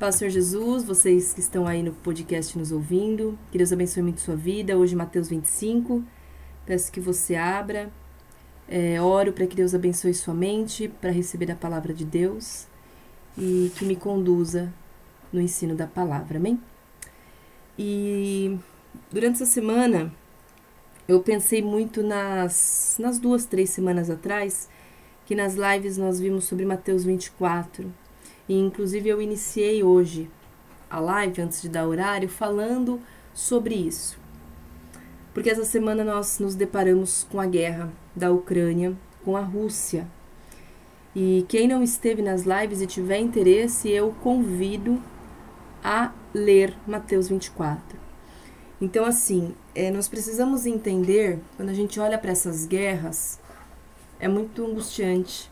Paz, Senhor Jesus, vocês que estão aí no podcast nos ouvindo, que Deus abençoe muito sua vida. Hoje, Mateus 25. Peço que você abra. É, oro para que Deus abençoe sua mente para receber a palavra de Deus e que me conduza no ensino da palavra. Amém? E durante essa semana eu pensei muito nas, nas duas, três semanas atrás, que nas lives nós vimos sobre Mateus 24. E inclusive eu iniciei hoje a live antes de dar horário falando sobre isso. Porque essa semana nós nos deparamos com a guerra da Ucrânia com a Rússia. E quem não esteve nas lives e tiver interesse, eu convido a ler Mateus 24. Então, assim, é, nós precisamos entender, quando a gente olha para essas guerras, é muito angustiante,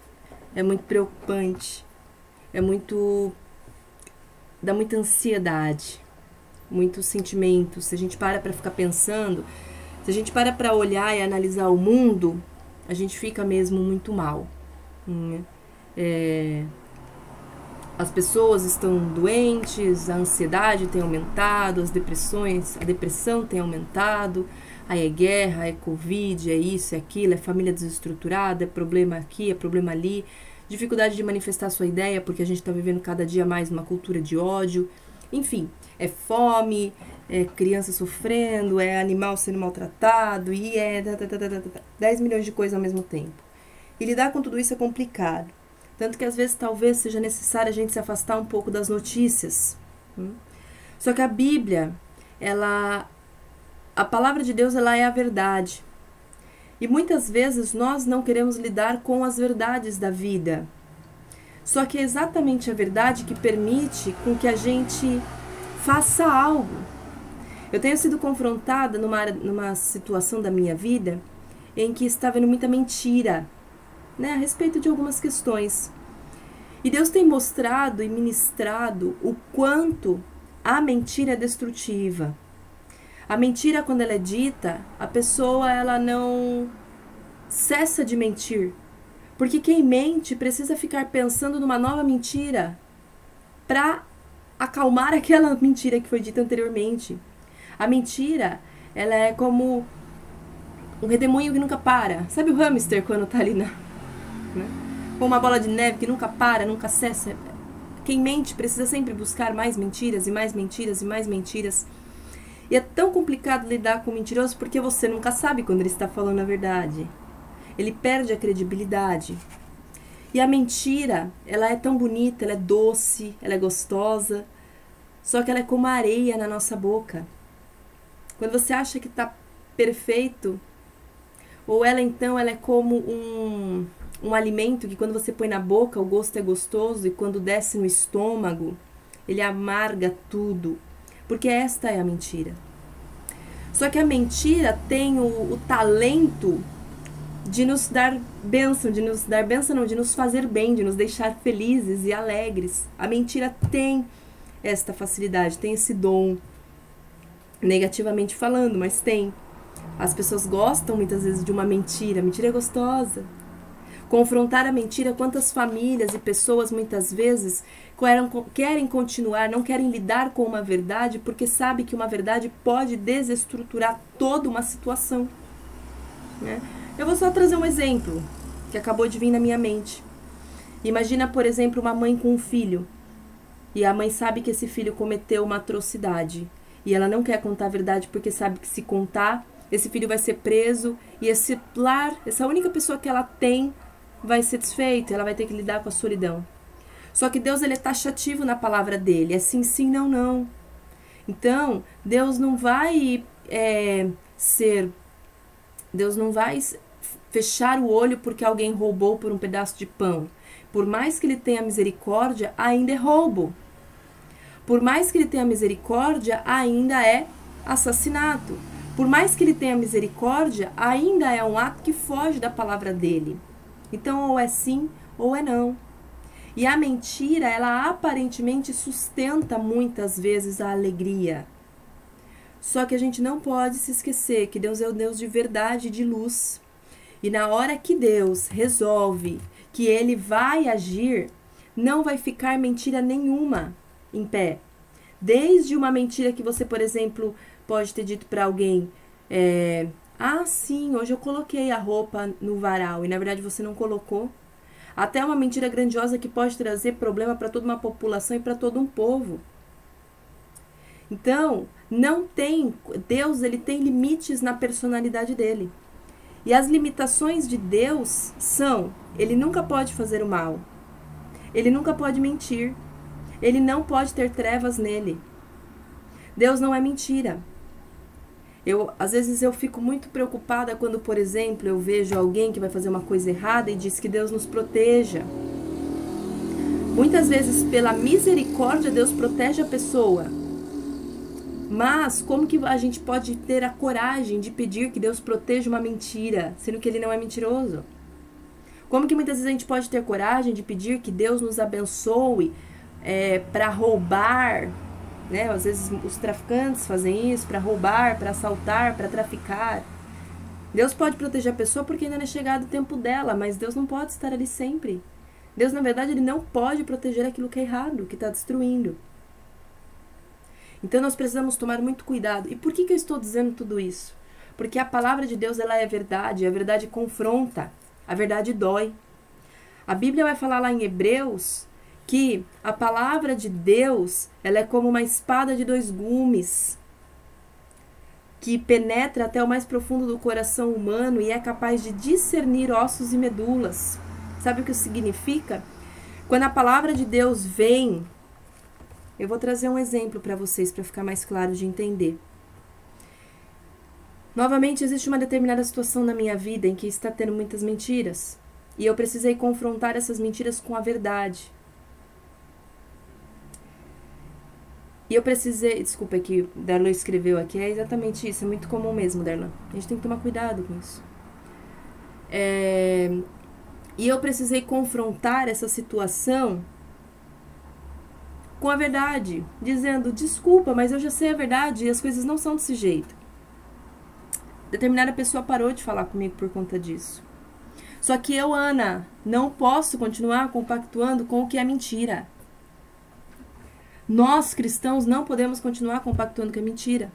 é muito preocupante, é muito. dá muita ansiedade, muitos sentimentos. Se a gente para para ficar pensando, se a gente para para olhar e analisar o mundo, a gente fica mesmo muito mal. Né? É, as pessoas estão doentes, a ansiedade tem aumentado, as depressões, a depressão tem aumentado, aí é guerra, é covid, é isso, é aquilo, é família desestruturada, é problema aqui, é problema ali, dificuldade de manifestar sua ideia porque a gente está vivendo cada dia mais numa cultura de ódio, enfim, é fome, é criança sofrendo, é animal sendo maltratado e é 10 milhões de coisas ao mesmo tempo. E lidar com tudo isso é complicado. Tanto que às vezes talvez seja necessário a gente se afastar um pouco das notícias. Hum? Só que a Bíblia, ela a palavra de Deus ela é a verdade. E muitas vezes nós não queremos lidar com as verdades da vida. Só que é exatamente a verdade que permite com que a gente faça algo. Eu tenho sido confrontada numa, numa situação da minha vida em que está vendo muita mentira né, a respeito de algumas questões. E Deus tem mostrado e ministrado o quanto a mentira é destrutiva. A mentira, quando ela é dita, a pessoa ela não cessa de mentir. Porque quem mente precisa ficar pensando numa nova mentira para acalmar aquela mentira que foi dita anteriormente. A mentira, ela é como um redemoinho que nunca para. Sabe o hamster quando tá ali na, né? Como uma bola de neve que nunca para, nunca cessa. Quem mente precisa sempre buscar mais mentiras e mais mentiras e mais mentiras. E é tão complicado lidar com o mentiroso porque você nunca sabe quando ele está falando a verdade. Ele perde a credibilidade. E a mentira, ela é tão bonita, ela é doce, ela é gostosa, só que ela é como areia na nossa boca. Quando você acha que está perfeito, ou ela então ela é como um um alimento que quando você põe na boca o gosto é gostoso e quando desce no estômago ele amarga tudo, porque esta é a mentira. Só que a mentira tem o, o talento de nos dar bênção, de nos dar bênção não, de nos fazer bem, de nos deixar felizes e alegres. A mentira tem esta facilidade, tem esse dom, negativamente falando, mas tem. As pessoas gostam muitas vezes de uma mentira, a mentira é gostosa, Confrontar a mentira, quantas famílias e pessoas muitas vezes querem continuar, não querem lidar com uma verdade porque sabe que uma verdade pode desestruturar toda uma situação. Né? Eu vou só trazer um exemplo que acabou de vir na minha mente. Imagina, por exemplo, uma mãe com um filho e a mãe sabe que esse filho cometeu uma atrocidade e ela não quer contar a verdade porque sabe que se contar, esse filho vai ser preso e esse lar, essa única pessoa que ela tem vai ser desfeito, ela vai ter que lidar com a solidão. Só que Deus ele é taxativo na palavra dele, é sim, sim, não, não. Então, Deus não vai é, ser. Deus não vai fechar o olho porque alguém roubou por um pedaço de pão. Por mais que ele tenha misericórdia, ainda é roubo. Por mais que ele tenha misericórdia, ainda é assassinato. Por mais que ele tenha misericórdia, ainda é um ato que foge da palavra dele. Então, ou é sim ou é não. E a mentira, ela aparentemente sustenta muitas vezes a alegria. Só que a gente não pode se esquecer que Deus é o Deus de verdade e de luz. E na hora que Deus resolve que ele vai agir, não vai ficar mentira nenhuma. em pé. Desde uma mentira que você, por exemplo, pode ter dito para alguém: é, Ah, sim, hoje eu coloquei a roupa no varal e na verdade você não colocou. Até uma mentira grandiosa que pode trazer problema para toda uma população e para todo um povo. Então, não tem Deus, ele tem limites na personalidade dele. E as limitações de Deus são: ele nunca pode fazer o mal. Ele nunca pode mentir. Ele não pode ter trevas nele. Deus não é mentira. Eu, às vezes eu fico muito preocupada quando, por exemplo, eu vejo alguém que vai fazer uma coisa errada e diz que Deus nos proteja. Muitas vezes, pela misericórdia, Deus protege a pessoa. Mas como que a gente pode ter a coragem de pedir que Deus proteja uma mentira, sendo que ele não é mentiroso? Como que muitas vezes a gente pode ter coragem de pedir que Deus nos abençoe é, para roubar? Né? Às vezes os traficantes fazem isso para roubar, para assaltar, para traficar. Deus pode proteger a pessoa porque ainda não é chegado o tempo dela, mas Deus não pode estar ali sempre. Deus, na verdade, ele não pode proteger aquilo que é errado, que está destruindo. Então nós precisamos tomar muito cuidado. E por que, que eu estou dizendo tudo isso? Porque a palavra de Deus ela é verdade, a verdade confronta, a verdade dói. A Bíblia vai falar lá em Hebreus que a palavra de Deus ela é como uma espada de dois gumes que penetra até o mais profundo do coração humano e é capaz de discernir ossos e medulas. Sabe o que isso significa? Quando a palavra de Deus vem eu vou trazer um exemplo para vocês para ficar mais claro de entender. Novamente, existe uma determinada situação na minha vida em que está tendo muitas mentiras. E eu precisei confrontar essas mentiras com a verdade. E eu precisei. Desculpa é que o Darlan escreveu aqui, é exatamente isso, é muito comum mesmo, Darlan. A gente tem que tomar cuidado com isso. É, e eu precisei confrontar essa situação com a verdade, dizendo: desculpa, mas eu já sei a verdade e as coisas não são desse jeito. Determinada pessoa parou de falar comigo por conta disso. Só que eu, Ana, não posso continuar compactuando com o que é mentira. Nós, cristãos, não podemos continuar compactuando com a mentira.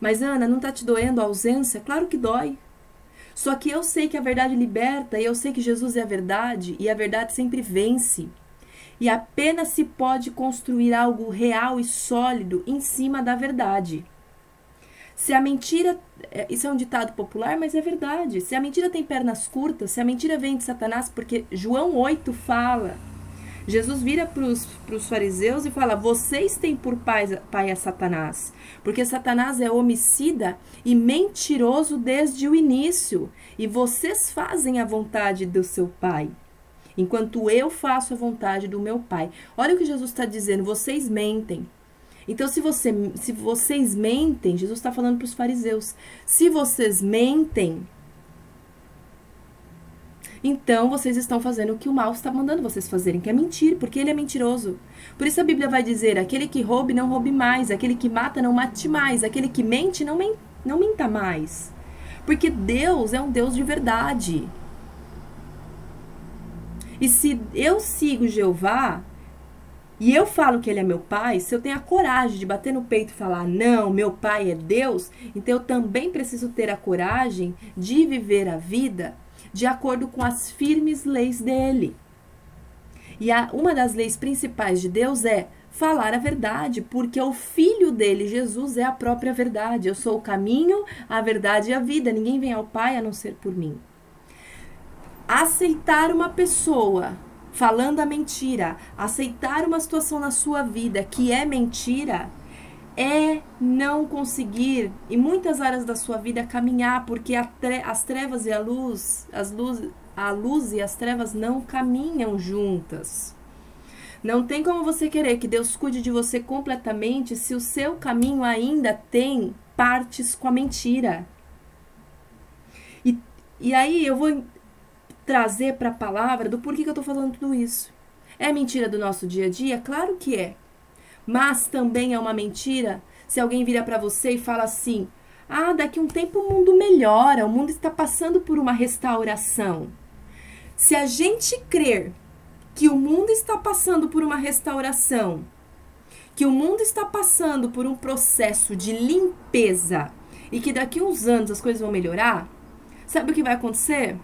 Mas, Ana, não está te doendo a ausência? Claro que dói. Só que eu sei que a verdade liberta e eu sei que Jesus é a verdade e a verdade sempre vence e apenas se pode construir algo real e sólido em cima da verdade. Se a mentira, é, isso é um ditado popular, mas é verdade. Se a mentira tem pernas curtas, se a mentira vem de Satanás, porque João 8 fala, Jesus vira para os fariseus e fala: Vocês têm por pai, pai a Satanás, porque Satanás é homicida e mentiroso desde o início, e vocês fazem a vontade do seu pai enquanto eu faço a vontade do meu Pai. Olha o que Jesus está dizendo: vocês mentem. Então, se, você, se vocês mentem, Jesus está falando para os fariseus: se vocês mentem, então vocês estão fazendo o que o mal está mandando vocês fazerem, que é mentir, porque ele é mentiroso. Por isso a Bíblia vai dizer: aquele que roube, não roube mais, aquele que mata, não mate mais, aquele que mente, não, men não minta mais. Porque Deus é um Deus de verdade. E se eu sigo Jeová e eu falo que ele é meu pai, se eu tenho a coragem de bater no peito e falar, não, meu pai é Deus, então eu também preciso ter a coragem de viver a vida de acordo com as firmes leis dele. E a, uma das leis principais de Deus é falar a verdade, porque o filho dele, Jesus, é a própria verdade. Eu sou o caminho, a verdade e a vida. Ninguém vem ao Pai a não ser por mim aceitar uma pessoa falando a mentira, aceitar uma situação na sua vida que é mentira, é não conseguir em muitas áreas da sua vida caminhar, porque as trevas e a luz, as luz, a luz e as trevas não caminham juntas. Não tem como você querer que Deus cuide de você completamente se o seu caminho ainda tem partes com a mentira. E, e aí eu vou trazer para a palavra do porquê que eu estou falando tudo isso. É mentira do nosso dia a dia? Claro que é. Mas também é uma mentira se alguém vira para você e fala assim: ah, daqui um tempo o mundo melhora, o mundo está passando por uma restauração. Se a gente crer que o mundo está passando por uma restauração que o mundo está passando por um processo de limpeza e que daqui uns anos as coisas vão melhorar, sabe o que vai acontecer?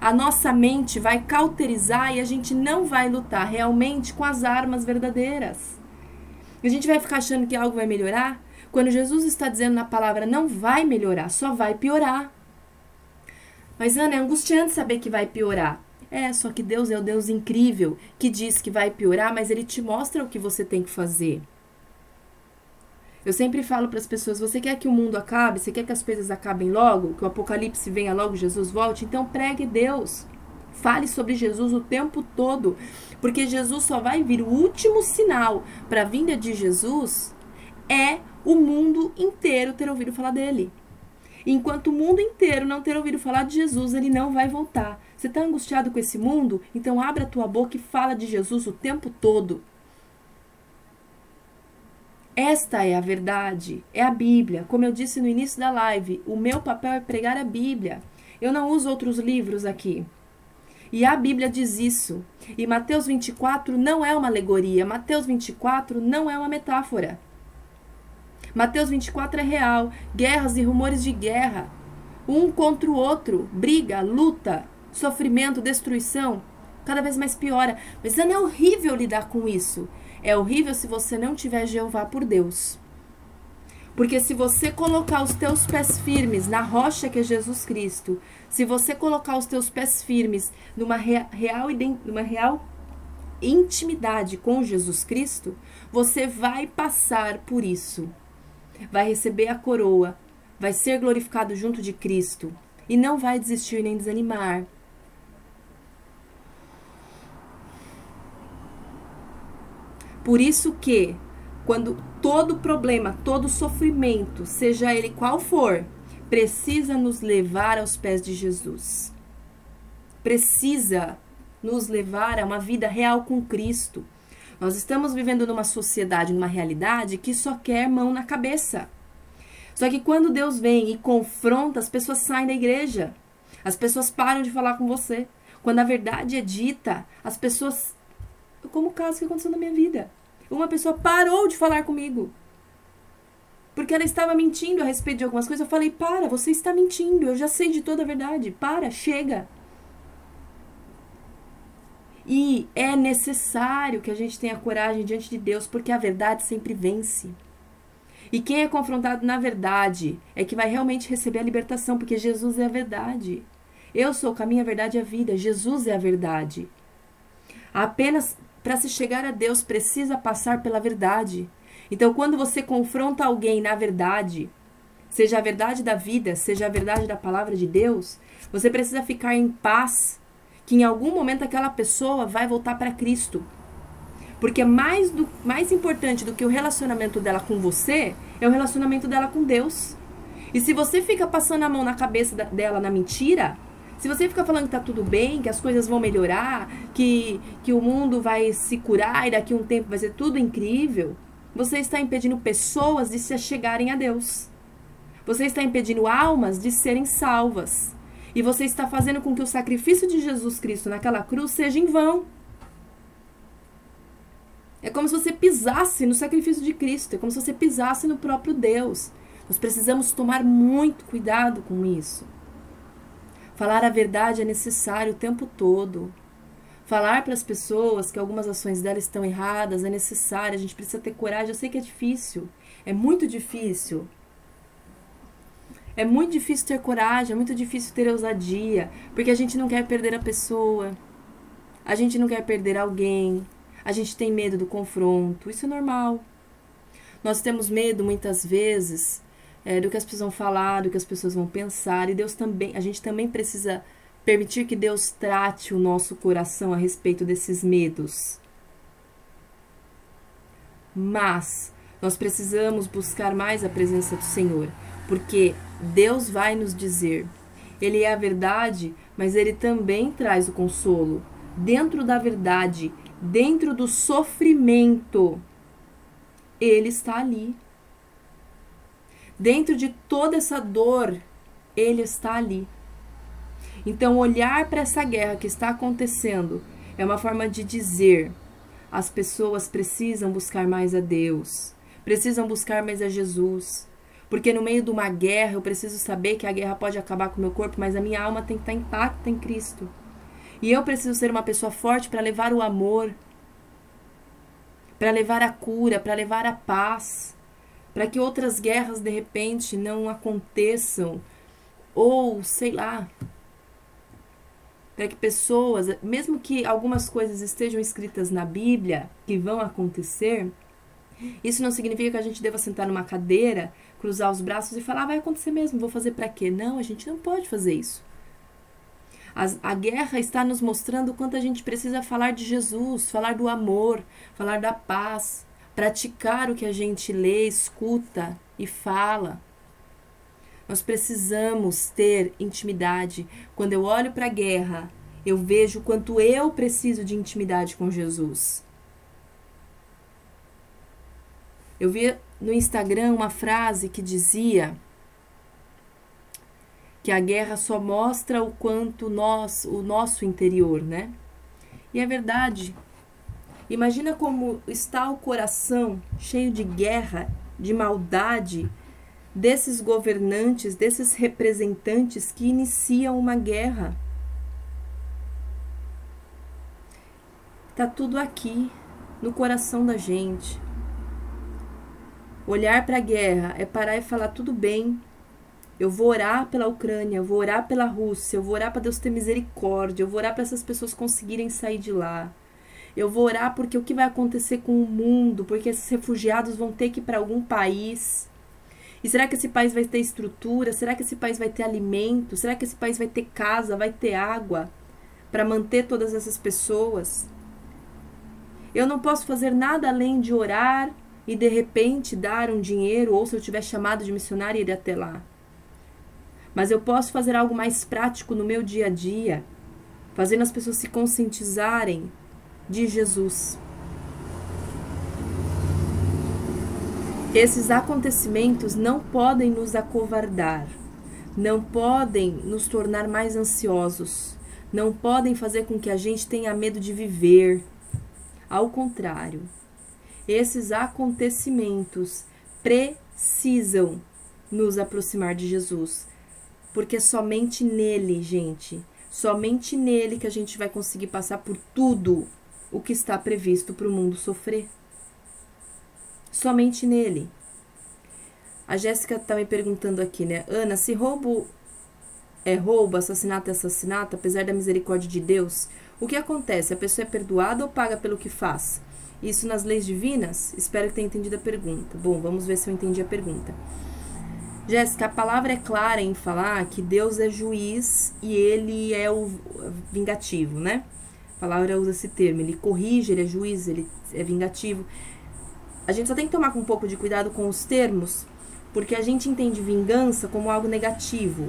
A nossa mente vai cauterizar e a gente não vai lutar realmente com as armas verdadeiras. A gente vai ficar achando que algo vai melhorar quando Jesus está dizendo na palavra não vai melhorar, só vai piorar. Mas Ana, é angustiante saber que vai piorar. É, só que Deus é o Deus incrível que diz que vai piorar, mas ele te mostra o que você tem que fazer. Eu sempre falo para as pessoas: você quer que o mundo acabe? Você quer que as coisas acabem logo? Que o apocalipse venha logo, Jesus volte? Então pregue Deus. Fale sobre Jesus o tempo todo, porque Jesus só vai vir. O último sinal para a vinda de Jesus é o mundo inteiro ter ouvido falar dele. Enquanto o mundo inteiro não ter ouvido falar de Jesus, ele não vai voltar. Você está angustiado com esse mundo? Então abra a tua boca e fala de Jesus o tempo todo. Esta é a verdade, é a Bíblia. Como eu disse no início da live, o meu papel é pregar a Bíblia. Eu não uso outros livros aqui. E a Bíblia diz isso. E Mateus 24 não é uma alegoria, Mateus 24 não é uma metáfora. Mateus 24 é real. Guerras e rumores de guerra. Um contra o outro, briga, luta, sofrimento, destruição, cada vez mais piora. Mas não é horrível lidar com isso. É horrível se você não tiver Jeová por Deus. Porque se você colocar os teus pés firmes na rocha que é Jesus Cristo, se você colocar os teus pés firmes numa real, numa real intimidade com Jesus Cristo, você vai passar por isso. Vai receber a coroa, vai ser glorificado junto de Cristo e não vai desistir nem desanimar. Por isso que, quando todo problema, todo sofrimento, seja ele qual for, precisa nos levar aos pés de Jesus. Precisa nos levar a uma vida real com Cristo. Nós estamos vivendo numa sociedade, numa realidade que só quer mão na cabeça. Só que quando Deus vem e confronta, as pessoas saem da igreja. As pessoas param de falar com você. Quando a verdade é dita, as pessoas. Como o caso que aconteceu na minha vida. Uma pessoa parou de falar comigo. Porque ela estava mentindo a respeito de algumas coisas. Eu falei: para, você está mentindo. Eu já sei de toda a verdade. Para, chega. E é necessário que a gente tenha coragem diante de Deus, porque a verdade sempre vence. E quem é confrontado na verdade é que vai realmente receber a libertação, porque Jesus é a verdade. Eu sou o caminho, a verdade e a vida. Jesus é a verdade. Apenas para se chegar a Deus precisa passar pela verdade. Então, quando você confronta alguém na verdade, seja a verdade da vida, seja a verdade da palavra de Deus, você precisa ficar em paz, que em algum momento aquela pessoa vai voltar para Cristo. Porque mais, do, mais importante do que o relacionamento dela com você é o relacionamento dela com Deus. E se você fica passando a mão na cabeça dela na mentira, se você ficar falando que tá tudo bem, que as coisas vão melhorar, que, que o mundo vai se curar e daqui a um tempo vai ser tudo incrível, você está impedindo pessoas de se chegarem a Deus. Você está impedindo almas de serem salvas. E você está fazendo com que o sacrifício de Jesus Cristo naquela cruz seja em vão. É como se você pisasse no sacrifício de Cristo, é como se você pisasse no próprio Deus. Nós precisamos tomar muito cuidado com isso. Falar a verdade é necessário o tempo todo. Falar para as pessoas que algumas ações delas estão erradas é necessário, a gente precisa ter coragem. Eu sei que é difícil, é muito difícil. É muito difícil ter coragem, é muito difícil ter ousadia, porque a gente não quer perder a pessoa, a gente não quer perder alguém, a gente tem medo do confronto, isso é normal. Nós temos medo muitas vezes é, do que as pessoas vão falar, do que as pessoas vão pensar. E Deus também, a gente também precisa permitir que Deus trate o nosso coração a respeito desses medos. Mas nós precisamos buscar mais a presença do Senhor, porque Deus vai nos dizer. Ele é a verdade, mas ele também traz o consolo. Dentro da verdade, dentro do sofrimento, ele está ali. Dentro de toda essa dor, ele está ali. Então, olhar para essa guerra que está acontecendo é uma forma de dizer: as pessoas precisam buscar mais a Deus, precisam buscar mais a Jesus. Porque no meio de uma guerra eu preciso saber que a guerra pode acabar com o meu corpo, mas a minha alma tem que estar intacta em Cristo. E eu preciso ser uma pessoa forte para levar o amor, para levar a cura, para levar a paz, para que outras guerras de repente não aconteçam, ou sei lá, para que pessoas, mesmo que algumas coisas estejam escritas na Bíblia que vão acontecer, isso não significa que a gente deva sentar numa cadeira, cruzar os braços e falar, ah, vai acontecer mesmo, vou fazer para quê? Não, a gente não pode fazer isso. A guerra está nos mostrando o quanto a gente precisa falar de Jesus, falar do amor, falar da paz, praticar o que a gente lê, escuta e fala. Nós precisamos ter intimidade. Quando eu olho para a guerra, eu vejo quanto eu preciso de intimidade com Jesus. Eu vi no Instagram uma frase que dizia que a guerra só mostra o quanto nós, o nosso interior, né? E é verdade. Imagina como está o coração cheio de guerra, de maldade desses governantes, desses representantes que iniciam uma guerra. Tá tudo aqui no coração da gente. Olhar para a guerra é parar e falar tudo bem, eu vou orar pela Ucrânia, eu vou orar pela Rússia, eu vou orar para Deus ter misericórdia, eu vou orar para essas pessoas conseguirem sair de lá. Eu vou orar porque o que vai acontecer com o mundo, porque esses refugiados vão ter que ir para algum país. E será que esse país vai ter estrutura? Será que esse país vai ter alimento? Será que esse país vai ter casa, vai ter água para manter todas essas pessoas? Eu não posso fazer nada além de orar e de repente dar um dinheiro, ou se eu tiver chamado de missionário, ir até lá mas eu posso fazer algo mais prático no meu dia a dia, fazendo as pessoas se conscientizarem de Jesus. Esses acontecimentos não podem nos acovardar, não podem nos tornar mais ansiosos, não podem fazer com que a gente tenha medo de viver. Ao contrário, esses acontecimentos precisam nos aproximar de Jesus, porque é somente nele, gente, somente nele que a gente vai conseguir passar por tudo o que está previsto para o mundo sofrer. Somente nele. A Jéssica está me perguntando aqui, né? Ana, se roubo é roubo, assassinato é assassinato, apesar da misericórdia de Deus, o que acontece? A pessoa é perdoada ou paga pelo que faz? Isso nas leis divinas? Espero que tenha entendido a pergunta. Bom, vamos ver se eu entendi a pergunta. Jéssica, a palavra é clara em falar que Deus é juiz e ele é o vingativo, né? A palavra usa esse termo, ele corrige, ele é juiz, ele é vingativo. A gente só tem que tomar um pouco de cuidado com os termos, porque a gente entende vingança como algo negativo.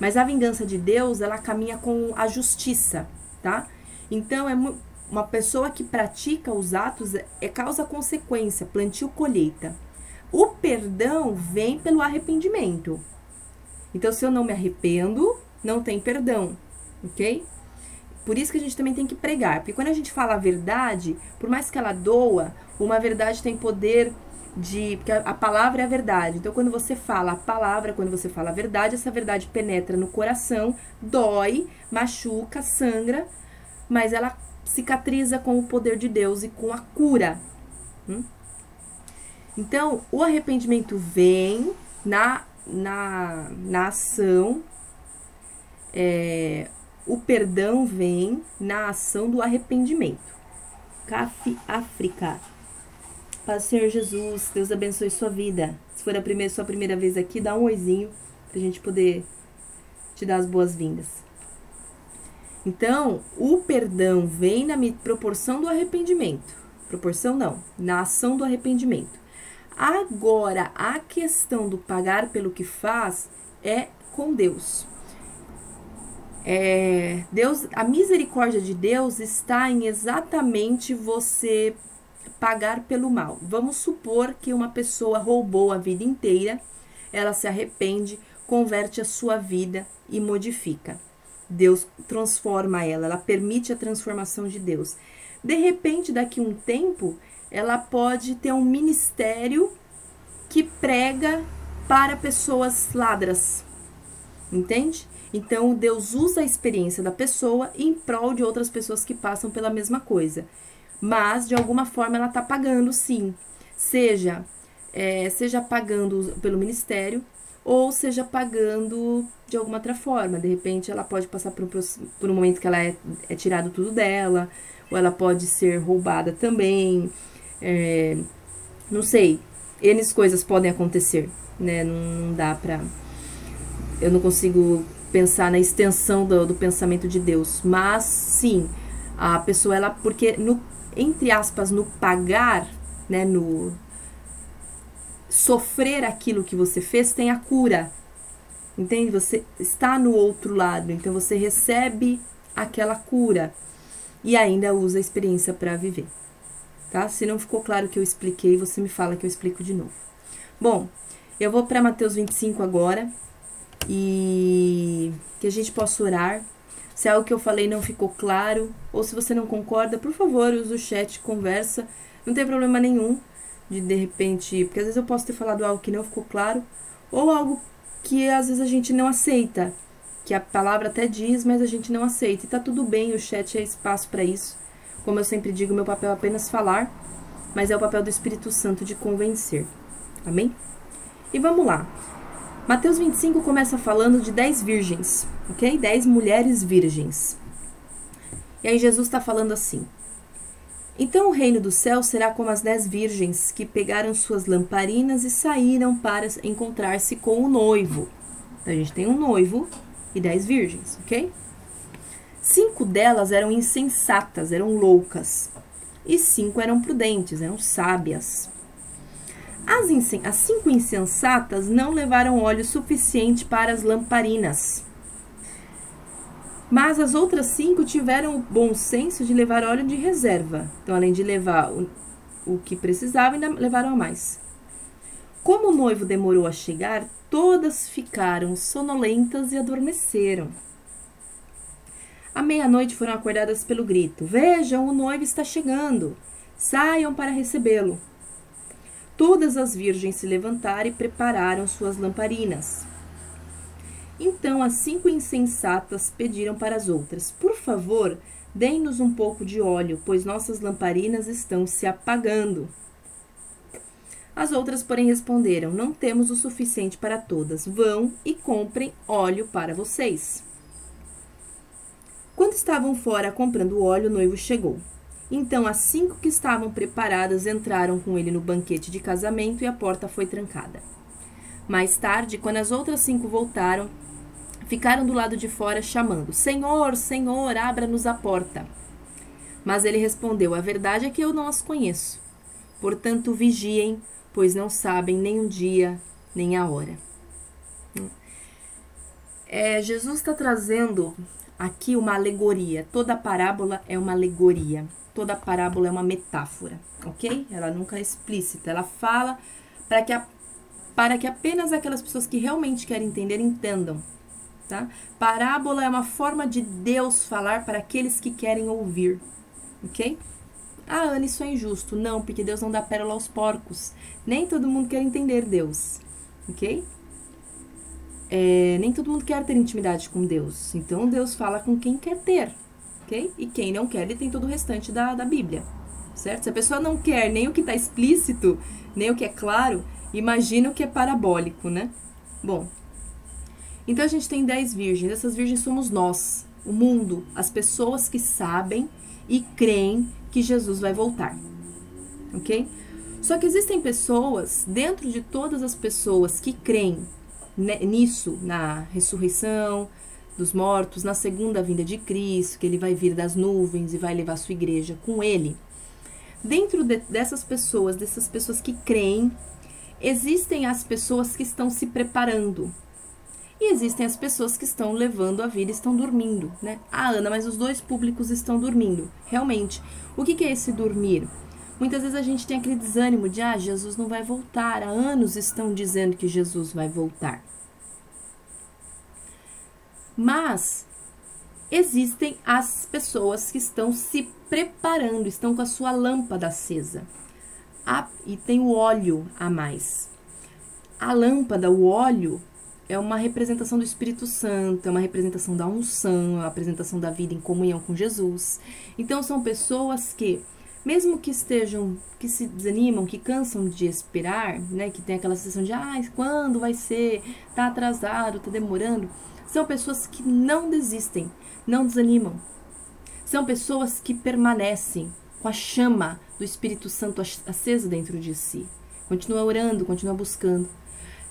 Mas a vingança de Deus, ela caminha com a justiça, tá? Então, é uma pessoa que pratica os atos é causa-consequência, plantio-colheita. O perdão vem pelo arrependimento. Então, se eu não me arrependo, não tem perdão, ok? Por isso que a gente também tem que pregar. Porque quando a gente fala a verdade, por mais que ela doa, uma verdade tem poder de. Porque a palavra é a verdade. Então, quando você fala a palavra, quando você fala a verdade, essa verdade penetra no coração, dói, machuca, sangra, mas ela cicatriza com o poder de Deus e com a cura. Hum? Então, o arrependimento vem na, na, na ação, é, o perdão vem na ação do arrependimento. Caf África. Paz Senhor Jesus, Deus abençoe sua vida. Se for a primeira, sua primeira vez aqui, dá um oizinho pra gente poder te dar as boas-vindas. Então, o perdão vem na proporção do arrependimento. Proporção não, na ação do arrependimento. Agora, a questão do pagar pelo que faz é com Deus. É, Deus, a misericórdia de Deus está em exatamente você pagar pelo mal. Vamos supor que uma pessoa roubou a vida inteira, ela se arrepende, converte a sua vida e modifica. Deus transforma ela, ela permite a transformação de Deus. De repente, daqui um tempo, ela pode ter um ministério que prega para pessoas ladras. Entende? Então, Deus usa a experiência da pessoa em prol de outras pessoas que passam pela mesma coisa. Mas, de alguma forma, ela está pagando, sim. Seja, é, seja pagando pelo ministério, ou seja pagando de alguma outra forma. De repente, ela pode passar por um, por um momento que ela é, é tirado tudo dela, ou ela pode ser roubada também. É, não sei, N coisas podem acontecer, né? Não, não dá pra. Eu não consigo pensar na extensão do, do pensamento de Deus, mas sim, a pessoa, ela, porque no, entre aspas, no pagar, né, no sofrer aquilo que você fez, tem a cura. Entende? Você está no outro lado, então você recebe aquela cura e ainda usa a experiência para viver. Tá? Se não ficou claro o que eu expliquei, você me fala que eu explico de novo. Bom, eu vou para Mateus 25 agora e que a gente possa orar. Se algo que eu falei não ficou claro ou se você não concorda, por favor, use o chat, conversa. Não tem problema nenhum de de repente, porque às vezes eu posso ter falado algo que não ficou claro, ou algo que às vezes a gente não aceita, que a palavra até diz, mas a gente não aceita. E tá tudo bem, o chat é espaço para isso. Como eu sempre digo, meu papel é apenas falar, mas é o papel do Espírito Santo de convencer. Amém? E vamos lá. Mateus 25 começa falando de 10 virgens, ok? 10 mulheres virgens. E aí Jesus está falando assim: então o reino do céu será como as dez virgens que pegaram suas lamparinas e saíram para encontrar-se com o noivo. Então a gente tem um noivo e dez virgens, ok? Cinco delas eram insensatas, eram loucas. E cinco eram prudentes, eram sábias. As, as cinco insensatas não levaram óleo suficiente para as lamparinas. Mas as outras cinco tiveram o bom senso de levar óleo de reserva. Então, além de levar o, o que precisava, ainda levaram a mais. Como o noivo demorou a chegar, todas ficaram sonolentas e adormeceram. À meia-noite foram acordadas pelo grito: Vejam, o noivo está chegando! Saiam para recebê-lo. Todas as virgens se levantaram e prepararam suas lamparinas. Então as cinco insensatas pediram para as outras: Por favor, deem-nos um pouco de óleo, pois nossas lamparinas estão se apagando. As outras, porém, responderam: Não temos o suficiente para todas. Vão e comprem óleo para vocês. Quando estavam fora comprando óleo, o noivo chegou. Então as cinco que estavam preparadas entraram com ele no banquete de casamento e a porta foi trancada. Mais tarde, quando as outras cinco voltaram, ficaram do lado de fora chamando: Senhor, Senhor, abra-nos a porta. Mas ele respondeu: A verdade é que eu não as conheço. Portanto, vigiem, pois não sabem nem o dia nem a hora. É, Jesus está trazendo aqui uma alegoria. Toda parábola é uma alegoria. Toda parábola é uma metáfora, ok? Ela nunca é explícita. Ela fala para que, para que apenas aquelas pessoas que realmente querem entender entendam tá? Parábola é uma forma de Deus falar para aqueles que querem ouvir, ok? Ah, Ana, isso é injusto. Não, porque Deus não dá pérola aos porcos. Nem todo mundo quer entender Deus, ok? É, nem todo mundo quer ter intimidade com Deus. Então Deus fala com quem quer ter, ok? E quem não quer, ele tem todo o restante da, da Bíblia, certo? Se a pessoa não quer nem o que está explícito, nem o que é claro, imagina o que é parabólico, né? Bom, então a gente tem 10 virgens. Essas virgens somos nós, o mundo, as pessoas que sabem e creem que Jesus vai voltar. Ok? Só que existem pessoas, dentro de todas as pessoas que creem nisso, na ressurreição dos mortos, na segunda vinda de Cristo, que ele vai vir das nuvens e vai levar sua igreja com ele. Dentro de, dessas pessoas, dessas pessoas que creem, existem as pessoas que estão se preparando, e existem as pessoas que estão levando a vida estão dormindo, né? Ah, Ana, mas os dois públicos estão dormindo. Realmente. O que, que é esse dormir? Muitas vezes a gente tem aquele desânimo de, ah, Jesus não vai voltar. Há anos estão dizendo que Jesus vai voltar. Mas existem as pessoas que estão se preparando, estão com a sua lâmpada acesa. Ah, e tem o óleo a mais. A lâmpada, o óleo, é uma representação do Espírito Santo, é uma representação da unção, é uma apresentação da vida em comunhão com Jesus. Então são pessoas que, mesmo que estejam, que se desanimam, que cansam de esperar, né, que tem aquela sensação de, ah, quando vai ser? Tá atrasado, tá demorando. São pessoas que não desistem, não desanimam. São pessoas que permanecem com a chama do Espírito Santo acesa dentro de si. Continua orando, continua buscando.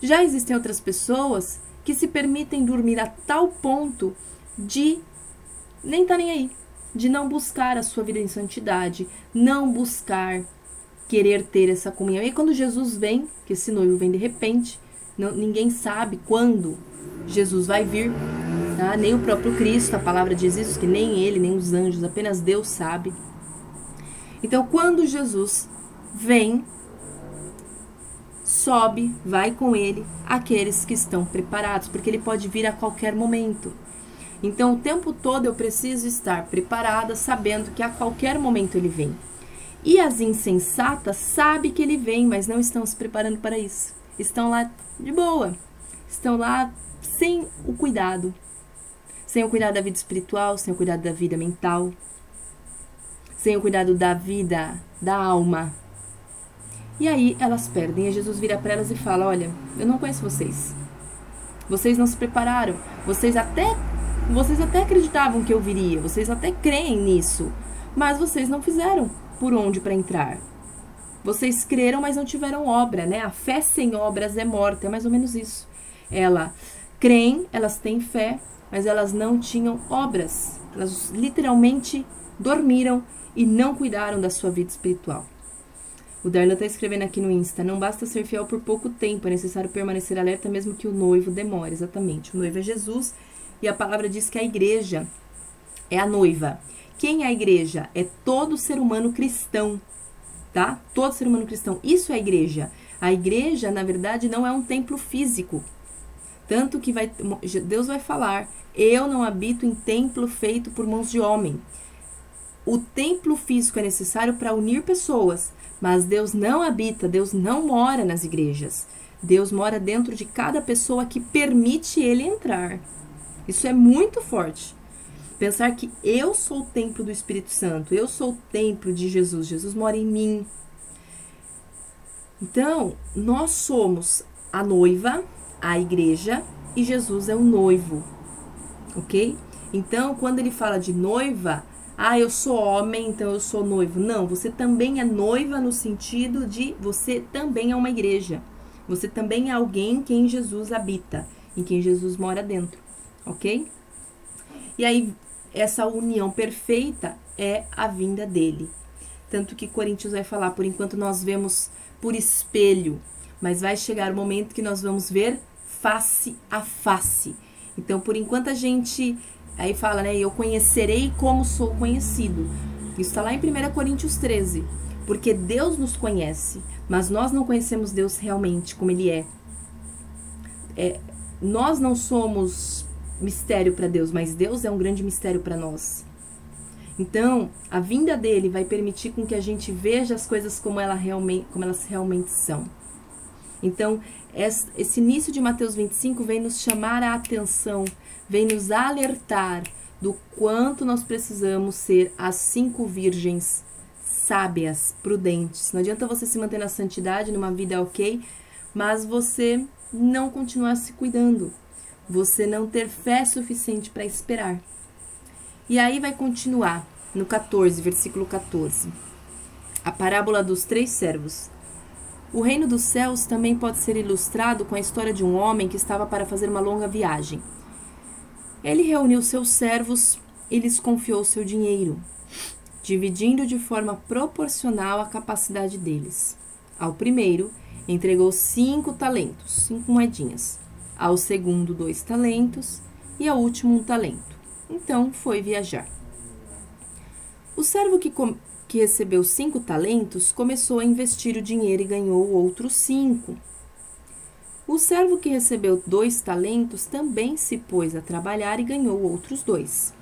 Já existem outras pessoas que se permitem dormir a tal ponto de nem tá nem aí, de não buscar a sua vida em santidade, não buscar querer ter essa comunhão. E quando Jesus vem, que esse noivo vem de repente, não, ninguém sabe quando Jesus vai vir, tá? nem o próprio Cristo, a palavra diz isso, que nem ele, nem os anjos, apenas Deus sabe. Então, quando Jesus vem, sobe, vai com ele aqueles que estão preparados, porque ele pode vir a qualquer momento. Então, o tempo todo eu preciso estar preparada, sabendo que a qualquer momento ele vem. E as insensatas sabem que ele vem, mas não estão se preparando para isso. Estão lá de boa. Estão lá sem o cuidado. Sem o cuidado da vida espiritual, sem o cuidado da vida mental, sem o cuidado da vida da alma, e aí elas perdem. E Jesus vira para elas e fala: Olha, eu não conheço vocês. Vocês não se prepararam. Vocês até vocês até acreditavam que eu viria. Vocês até creem nisso. Mas vocês não fizeram por onde para entrar. Vocês creram, mas não tiveram obra, né? A fé sem obras é morta. É mais ou menos isso. Ela creem, elas têm fé, mas elas não tinham obras. Elas literalmente dormiram e não cuidaram da sua vida espiritual. O Darlan tá escrevendo aqui no Insta: não basta ser fiel por pouco tempo, é necessário permanecer alerta mesmo que o noivo demore. Exatamente. O noivo é Jesus e a palavra diz que a igreja é a noiva. Quem é a igreja? É todo ser humano cristão, tá? Todo ser humano cristão. Isso é a igreja. A igreja, na verdade, não é um templo físico. Tanto que vai, Deus vai falar: Eu não habito em templo feito por mãos de homem. O templo físico é necessário para unir pessoas, mas Deus não habita, Deus não mora nas igrejas. Deus mora dentro de cada pessoa que permite ele entrar. Isso é muito forte. Pensar que eu sou o templo do Espírito Santo, eu sou o templo de Jesus, Jesus mora em mim. Então, nós somos a noiva, a igreja, e Jesus é o noivo, ok? Então, quando ele fala de noiva, ah, eu sou homem, então eu sou noivo. Não, você também é noiva no sentido de você também é uma igreja. Você também é alguém quem Jesus habita, em quem Jesus mora dentro, ok? E aí, essa união perfeita é a vinda dele. Tanto que Coríntios vai falar, por enquanto nós vemos por espelho, mas vai chegar o momento que nós vamos ver face a face. Então, por enquanto a gente Aí fala, né? Eu conhecerei como sou conhecido. Isso está lá em 1 Coríntios 13. Porque Deus nos conhece, mas nós não conhecemos Deus realmente como Ele é. é nós não somos mistério para Deus, mas Deus é um grande mistério para nós. Então, a vinda dele vai permitir com que a gente veja as coisas como, ela realmente, como elas realmente são. Então, esse início de Mateus 25 vem nos chamar a atenção vem nos alertar do quanto nós precisamos ser as cinco virgens sábias, prudentes. Não adianta você se manter na santidade, numa vida ok, mas você não continuar se cuidando, você não ter fé suficiente para esperar. E aí vai continuar no 14, versículo 14. A parábola dos três servos. O reino dos céus também pode ser ilustrado com a história de um homem que estava para fazer uma longa viagem. Ele reuniu seus servos e lhes confiou seu dinheiro, dividindo de forma proporcional à capacidade deles. Ao primeiro, entregou cinco talentos, cinco moedinhas. Ao segundo, dois talentos. E ao último, um talento. Então foi viajar. O servo que, que recebeu cinco talentos começou a investir o dinheiro e ganhou outros cinco. O servo que recebeu dois talentos também se pôs a trabalhar e ganhou outros dois.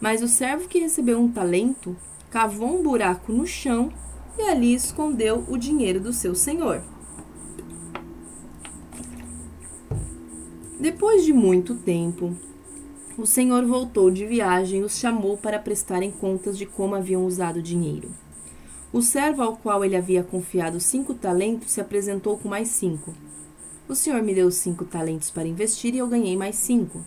Mas o servo que recebeu um talento cavou um buraco no chão e ali escondeu o dinheiro do seu senhor. Depois de muito tempo, o senhor voltou de viagem e os chamou para prestarem contas de como haviam usado o dinheiro. O servo ao qual ele havia confiado cinco talentos se apresentou com mais cinco. O senhor me deu cinco talentos para investir e eu ganhei mais cinco.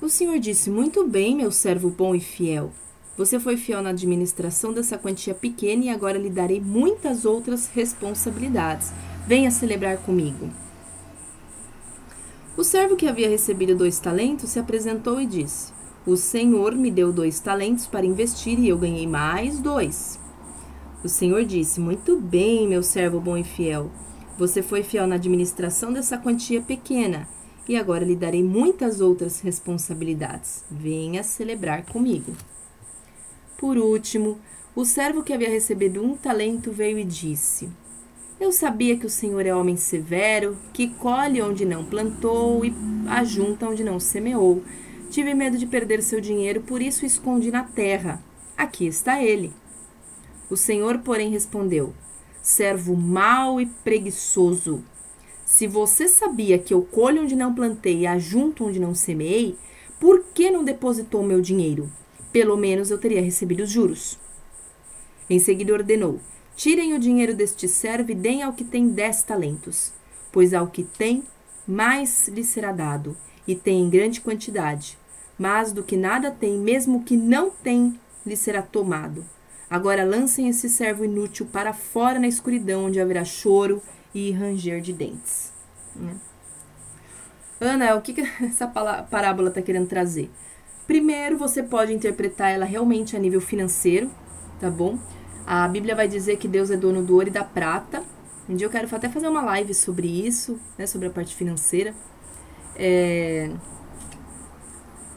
O senhor disse: Muito bem, meu servo bom e fiel. Você foi fiel na administração dessa quantia pequena e agora lhe darei muitas outras responsabilidades. Venha celebrar comigo. O servo que havia recebido dois talentos se apresentou e disse: O senhor me deu dois talentos para investir e eu ganhei mais dois. O senhor disse: Muito bem, meu servo bom e fiel. Você foi fiel na administração dessa quantia pequena e agora lhe darei muitas outras responsabilidades. Venha celebrar comigo. Por último, o servo que havia recebido um talento veio e disse: Eu sabia que o Senhor é homem severo, que colhe onde não plantou e ajunta onde não semeou. Tive medo de perder seu dinheiro, por isso o escondi na terra. Aqui está ele. O Senhor, porém, respondeu: Servo mau e preguiçoso. Se você sabia que eu colho onde não plantei e ajunto onde não semeei, por que não depositou meu dinheiro? Pelo menos eu teria recebido os juros. Em seguida ordenou: Tirem o dinheiro deste servo e deem ao que tem dez talentos, pois ao que tem, mais lhe será dado, e tem em grande quantidade. Mas do que nada tem, mesmo que não tem, lhe será tomado. Agora lancem esse servo inútil para fora na escuridão, onde haverá choro e ranger de dentes. Né? Ana, o que, que essa parábola está querendo trazer? Primeiro, você pode interpretar ela realmente a nível financeiro, tá bom? A Bíblia vai dizer que Deus é dono do ouro e da prata. Um dia eu quero até fazer uma live sobre isso, né, sobre a parte financeira. É...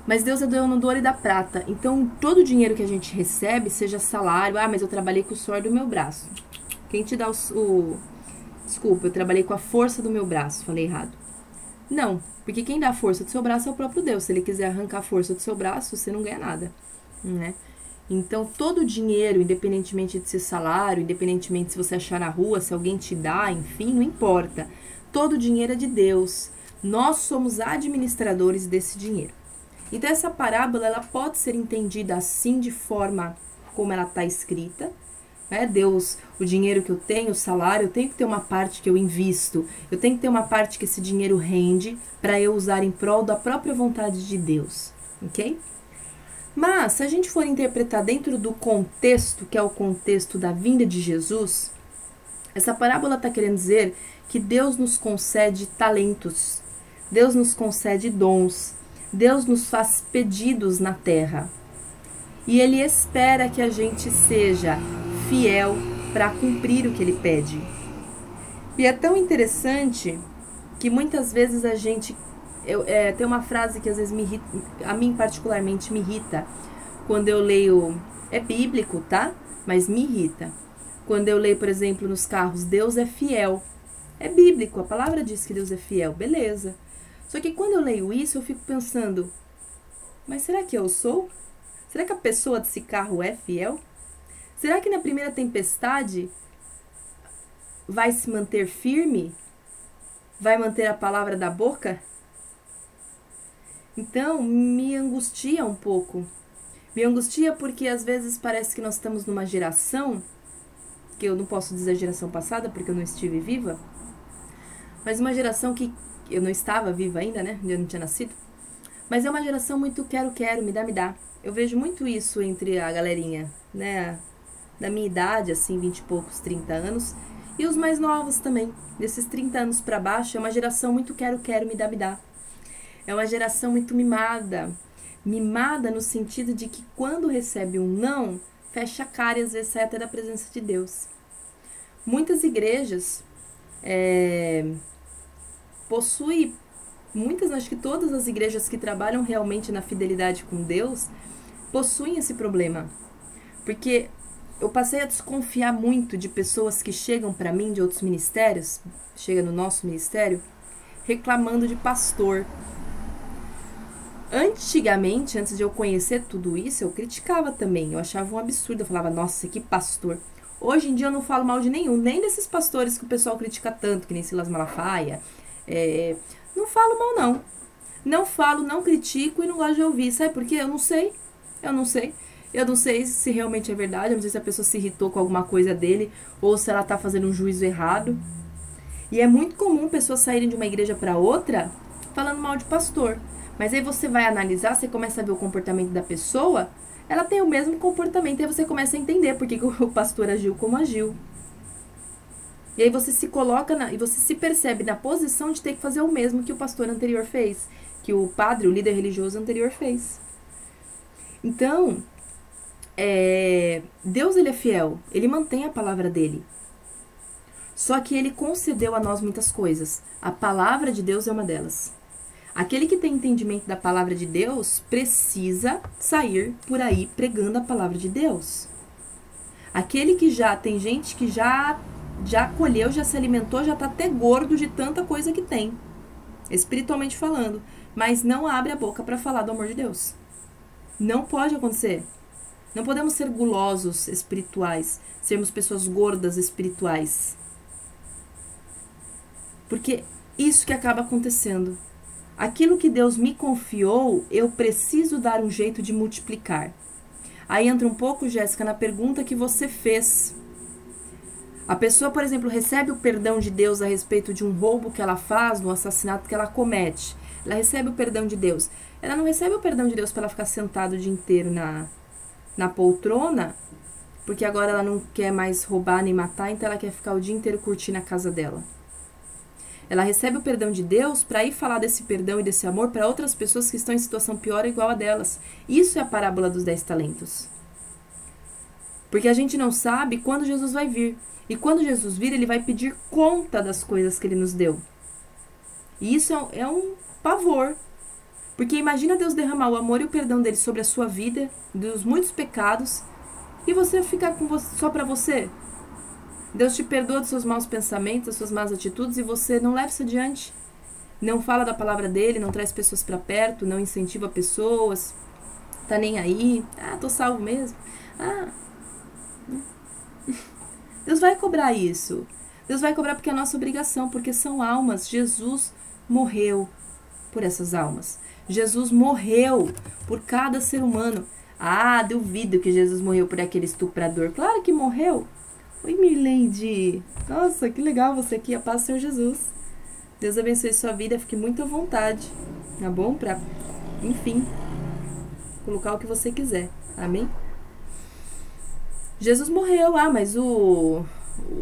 Mas Deus é dono do ouro e da prata. Então, todo o dinheiro que a gente recebe, seja salário, ah, mas eu trabalhei com o suor do meu braço. Quem te dá o, o... Desculpa, eu trabalhei com a força do meu braço, falei errado. Não, porque quem dá força do seu braço é o próprio Deus. Se ele quiser arrancar a força do seu braço, você não ganha nada, né? Então, todo o dinheiro, independentemente de ser salário, independentemente se você achar na rua, se alguém te dá, enfim, não importa. Todo o dinheiro é de Deus. Nós somos administradores desse dinheiro. Então, essa parábola ela pode ser entendida assim, de forma como ela está escrita, né? Deus, o dinheiro que eu tenho, o salário, eu tenho que ter uma parte que eu invisto, eu tenho que ter uma parte que esse dinheiro rende para eu usar em prol da própria vontade de Deus, ok? Mas, se a gente for interpretar dentro do contexto, que é o contexto da vinda de Jesus, essa parábola está querendo dizer que Deus nos concede talentos, Deus nos concede dons, Deus nos faz pedidos na terra. E Ele espera que a gente seja fiel para cumprir o que ele pede. E é tão interessante que muitas vezes a gente. Eu, é, tem uma frase que às vezes me irrita, a mim particularmente me irrita, quando eu leio. É bíblico, tá? Mas me irrita. Quando eu leio, por exemplo, nos carros, Deus é fiel. É bíblico, a palavra diz que Deus é fiel, beleza. Só que quando eu leio isso, eu fico pensando: mas será que eu sou? Será que a pessoa desse carro é fiel? Será que na primeira tempestade vai se manter firme? Vai manter a palavra da boca? Então, me angustia um pouco. Me angustia porque às vezes parece que nós estamos numa geração, que eu não posso dizer geração passada porque eu não estive viva, mas uma geração que eu não estava viva ainda, né? Eu não tinha nascido. Mas é uma geração muito quero, quero, me dá, me dá. Eu vejo muito isso entre a galerinha, né? da minha idade, assim, 20 e poucos, 30 anos, e os mais novos também. Desses 30 anos para baixo, é uma geração muito quero, quero, me dá, me dá. É uma geração muito mimada. Mimada no sentido de que quando recebe um não, fecha a cara e às vezes sai até da presença de Deus. Muitas igrejas é, possuem, muitas, acho que todas as igrejas que trabalham realmente na fidelidade com Deus, possuem esse problema. Porque eu passei a desconfiar muito de pessoas que chegam para mim de outros ministérios, chega no nosso ministério, reclamando de pastor. Antigamente, antes de eu conhecer tudo isso, eu criticava também. Eu achava um absurdo. Eu falava, nossa, que pastor. Hoje em dia eu não falo mal de nenhum, nem desses pastores que o pessoal critica tanto, que nem Silas Malafaia. É, não falo mal, não. Não falo, não critico e não gosto de ouvir. Sabe por quê? Eu não sei. Eu não sei. Eu não sei se realmente é verdade. Eu não sei se a pessoa se irritou com alguma coisa dele ou se ela tá fazendo um juízo errado. E é muito comum pessoas saírem de uma igreja para outra falando mal de pastor. Mas aí você vai analisar, você começa a ver o comportamento da pessoa, ela tem o mesmo comportamento, aí você começa a entender por que o pastor agiu como agiu. E aí você se coloca na, e você se percebe na posição de ter que fazer o mesmo que o pastor anterior fez, que o padre, o líder religioso anterior fez. Então, é, Deus ele é fiel, ele mantém a palavra dele. Só que ele concedeu a nós muitas coisas. A palavra de Deus é uma delas. Aquele que tem entendimento da palavra de Deus precisa sair por aí pregando a palavra de Deus. Aquele que já tem gente que já já colheu, já se alimentou, já tá até gordo de tanta coisa que tem, espiritualmente falando, mas não abre a boca para falar do amor de Deus. Não pode acontecer. Não podemos ser gulosos espirituais, sermos pessoas gordas espirituais. Porque isso que acaba acontecendo. Aquilo que Deus me confiou, eu preciso dar um jeito de multiplicar. Aí entra um pouco, Jéssica, na pergunta que você fez. A pessoa, por exemplo, recebe o perdão de Deus a respeito de um roubo que ela faz, do assassinato que ela comete. Ela recebe o perdão de Deus. Ela não recebe o perdão de Deus para ela ficar sentada o dia inteiro na, na poltrona, porque agora ela não quer mais roubar nem matar, então ela quer ficar o dia inteiro curtindo a casa dela. Ela recebe o perdão de Deus para ir falar desse perdão e desse amor para outras pessoas que estão em situação pior ou igual a delas. Isso é a parábola dos dez talentos. Porque a gente não sabe quando Jesus vai vir. E quando Jesus vir, ele vai pedir conta das coisas que ele nos deu. E isso é, é um pavor. Porque imagina Deus derramar o amor e o perdão dele sobre a sua vida, dos muitos pecados, e você ficar com você, só para você. Deus te perdoa dos seus maus pensamentos, das suas más atitudes e você não leva isso adiante. Não fala da palavra dele, não traz pessoas para perto, não incentiva pessoas. Tá nem aí. Ah, tô salvo mesmo. Ah. Deus vai cobrar isso. Deus vai cobrar porque é nossa obrigação, porque são almas. Jesus morreu por essas almas. Jesus morreu por cada ser humano. Ah, duvido que Jesus morreu por aquele estuprador. Claro que morreu. Oi, Mirlande. Nossa, que legal você aqui. A paz do Senhor Jesus. Deus abençoe sua vida. Fique muito à vontade. Tá bom? Pra, enfim, colocar o que você quiser. Amém? Jesus morreu. Ah, mas o,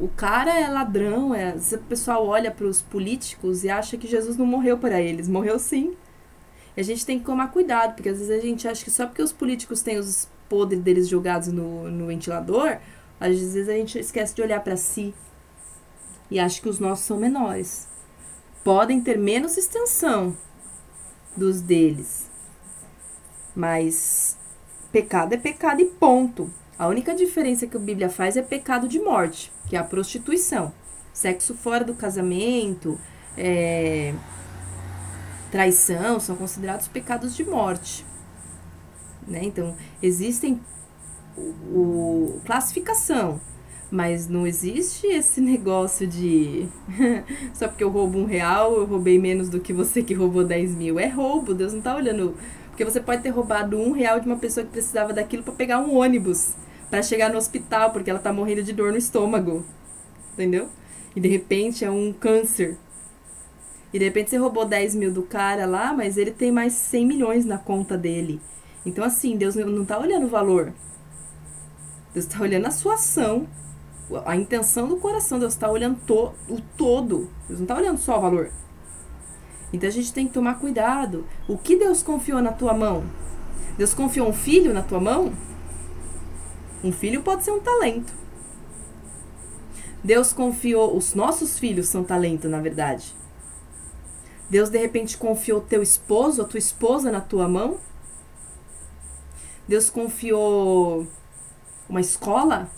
o cara é ladrão. É, o pessoal olha para os políticos e acha que Jesus não morreu para eles. Morreu sim. E a gente tem que tomar cuidado, porque às vezes a gente acha que só porque os políticos têm os podres deles jogados no, no ventilador, às vezes a gente esquece de olhar para si e acha que os nossos são menores. Podem ter menos extensão dos deles, mas pecado é pecado e ponto. A única diferença que a Bíblia faz é pecado de morte, que é a prostituição, sexo fora do casamento, é, traição, são considerados pecados de morte. Né? Então, existem o, classificação. Mas não existe esse negócio de só porque eu roubo um real, eu roubei menos do que você que roubou 10 mil. É roubo, Deus não tá olhando. Porque você pode ter roubado um real de uma pessoa que precisava daquilo para pegar um ônibus, para chegar no hospital, porque ela tá morrendo de dor no estômago. Entendeu? E de repente é um câncer. E de repente você roubou 10 mil do cara lá, mas ele tem mais 100 milhões na conta dele. Então, assim, Deus não tá olhando o valor. Deus está olhando a sua ação, a intenção do coração. Deus está olhando to, o todo. Deus não está olhando só o valor. Então a gente tem que tomar cuidado. O que Deus confiou na tua mão? Deus confiou um filho na tua mão? Um filho pode ser um talento. Deus confiou, os nossos filhos são talento, na verdade. Deus de repente confiou teu esposo, a tua esposa na tua mão? Deus confiou uma escola?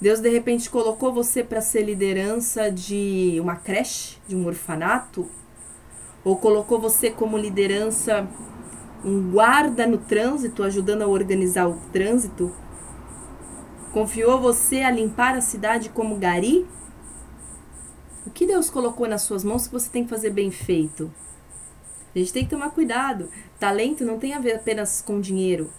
Deus de repente colocou você para ser liderança de uma creche, de um orfanato, Ou colocou você como liderança um guarda no trânsito, ajudando a organizar o trânsito? Confiou você a limpar a cidade como gari? O que Deus colocou nas suas mãos que você tem que fazer bem feito? A gente tem que tomar cuidado. Talento não tem a ver apenas com dinheiro.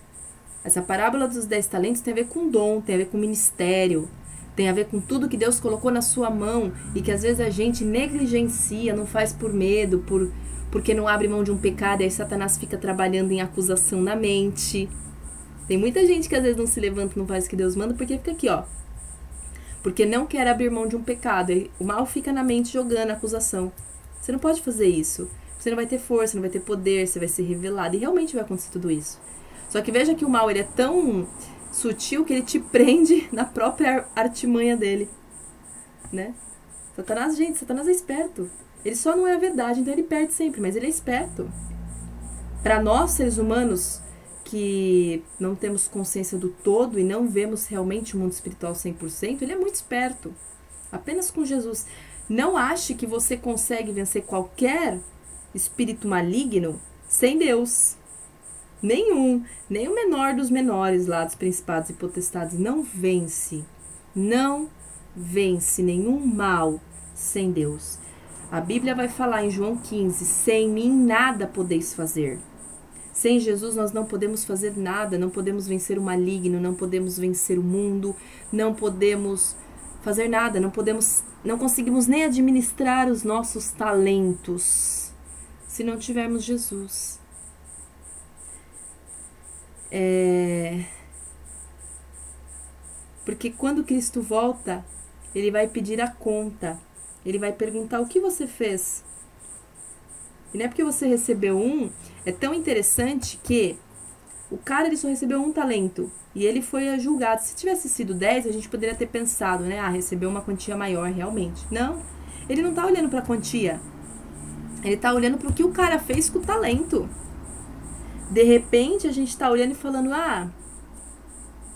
Essa parábola dos dez talentos tem a ver com dom, tem a ver com ministério, tem a ver com tudo que Deus colocou na sua mão e que às vezes a gente negligencia, não faz por medo, por porque não abre mão de um pecado e aí Satanás fica trabalhando em acusação na mente. Tem muita gente que às vezes não se levanta, não faz o que Deus manda, porque fica aqui, ó. Porque não quer abrir mão de um pecado. O mal fica na mente jogando acusação. Você não pode fazer isso. Você não vai ter força, não vai ter poder, você vai ser revelado. E realmente vai acontecer tudo isso. Só que veja que o mal ele é tão sutil que ele te prende na própria artimanha dele. Né? Satanás, gente, Satanás é esperto. Ele só não é a verdade, então ele perde sempre, mas ele é esperto. Para nós, seres humanos, que não temos consciência do todo e não vemos realmente o mundo espiritual 100%, ele é muito esperto. Apenas com Jesus. Não ache que você consegue vencer qualquer espírito maligno sem Deus. Nenhum, nem o menor dos menores lá dos principados e potestades não vence. Não vence nenhum mal sem Deus. A Bíblia vai falar em João 15: sem mim nada podeis fazer. Sem Jesus nós não podemos fazer nada, não podemos vencer o maligno, não podemos vencer o mundo, não podemos fazer nada, não podemos, não conseguimos nem administrar os nossos talentos se não tivermos Jesus. É... Porque quando Cristo volta, ele vai pedir a conta. Ele vai perguntar o que você fez. E não é porque você recebeu um, é tão interessante que o cara ele só recebeu um talento e ele foi julgado. Se tivesse sido 10, a gente poderia ter pensado, né? Ah, recebeu uma quantia maior realmente. Não. Ele não tá olhando para a quantia. Ele tá olhando para o que o cara fez com o talento. De repente, a gente tá olhando e falando: "Ah,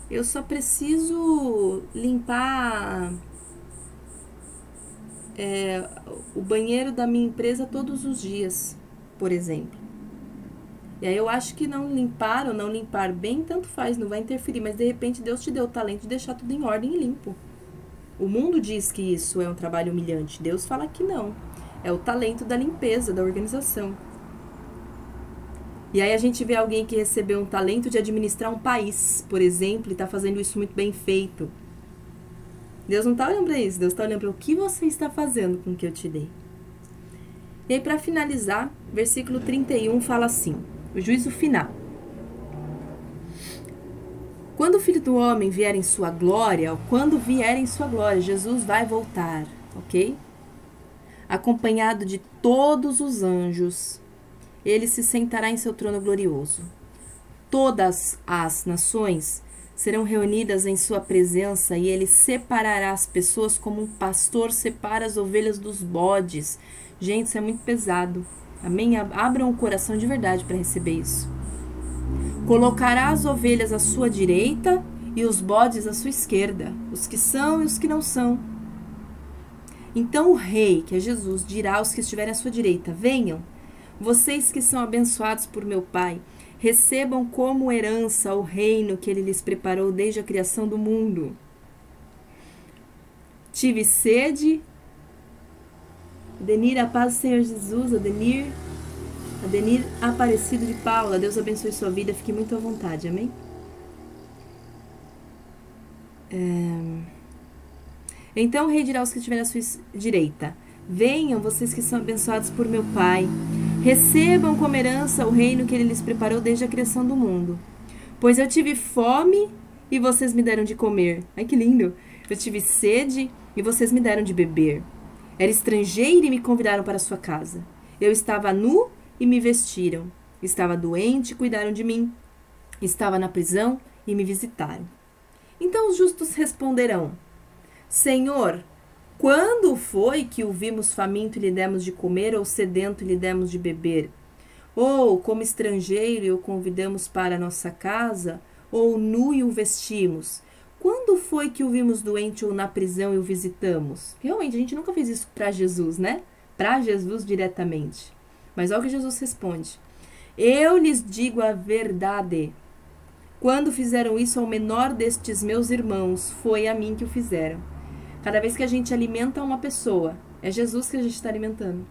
eu só preciso limpar é, o banheiro da minha empresa todos os dias, por exemplo. E aí eu acho que não limpar ou não limpar bem, tanto faz, não vai interferir, mas de repente Deus te deu o talento de deixar tudo em ordem e limpo. O mundo diz que isso é um trabalho humilhante, Deus fala que não. É o talento da limpeza, da organização. E aí a gente vê alguém que recebeu um talento de administrar um país, por exemplo, e está fazendo isso muito bem feito. Deus não está olhando para isso, Deus está olhando para o que você está fazendo com o que eu te dei. E aí, para finalizar, versículo 31 fala assim: o juízo final. Quando o filho do homem vier em sua glória, ou quando vier em sua glória, Jesus vai voltar, ok? Acompanhado de todos os anjos, ele se sentará em seu trono glorioso. Todas as nações serão reunidas em sua presença e ele separará as pessoas como um pastor separa as ovelhas dos bodes. Gente, isso é muito pesado. Amém? Abram o coração de verdade para receber isso. Colocará as ovelhas à sua direita e os bodes à sua esquerda, os que são e os que não são. Então o rei, que é Jesus, dirá aos que estiverem à sua direita: Venham, vocês que são abençoados por meu Pai recebam como herança o reino que ele lhes preparou desde a criação do mundo. Tive sede. Adenir, a paz do Senhor Jesus, Adenir, Adenir Aparecido de Paula, Deus abençoe sua vida, fique muito à vontade, amém? É... Então o rei dirá aos que estiverem à sua direita: Venham, vocês que são abençoados por meu Pai Recebam como herança o reino que ele lhes preparou desde a criação do mundo. Pois eu tive fome e vocês me deram de comer. Ai que lindo! Eu tive sede e vocês me deram de beber. Era estrangeiro e me convidaram para sua casa. Eu estava nu e me vestiram. Estava doente e cuidaram de mim. Estava na prisão e me visitaram. Então os justos responderão: Senhor, quando foi que o vimos faminto e lhe demos de comer, ou sedento e lhe demos de beber? Ou como estrangeiro e o convidamos para nossa casa, ou nu e o vestimos? Quando foi que o vimos doente ou na prisão e o visitamos? Realmente, a gente nunca fez isso para Jesus, né? Para Jesus diretamente. Mas olha o que Jesus responde: Eu lhes digo a verdade. Quando fizeram isso ao menor destes meus irmãos, foi a mim que o fizeram. Cada vez que a gente alimenta uma pessoa, é Jesus que a gente está alimentando.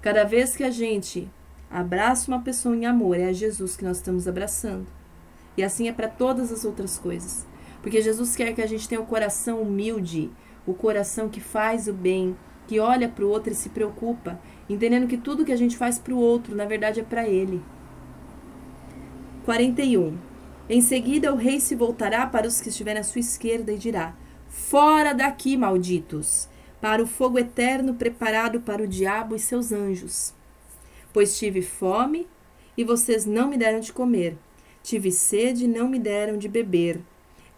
Cada vez que a gente abraça uma pessoa em amor, é Jesus que nós estamos abraçando. E assim é para todas as outras coisas. Porque Jesus quer que a gente tenha o um coração humilde, o coração que faz o bem, que olha para o outro e se preocupa, entendendo que tudo que a gente faz para o outro, na verdade, é para ele. 41. Em seguida, o rei se voltará para os que estiverem à sua esquerda e dirá: Fora daqui, malditos, para o fogo eterno preparado para o diabo e seus anjos. Pois tive fome e vocês não me deram de comer, tive sede e não me deram de beber.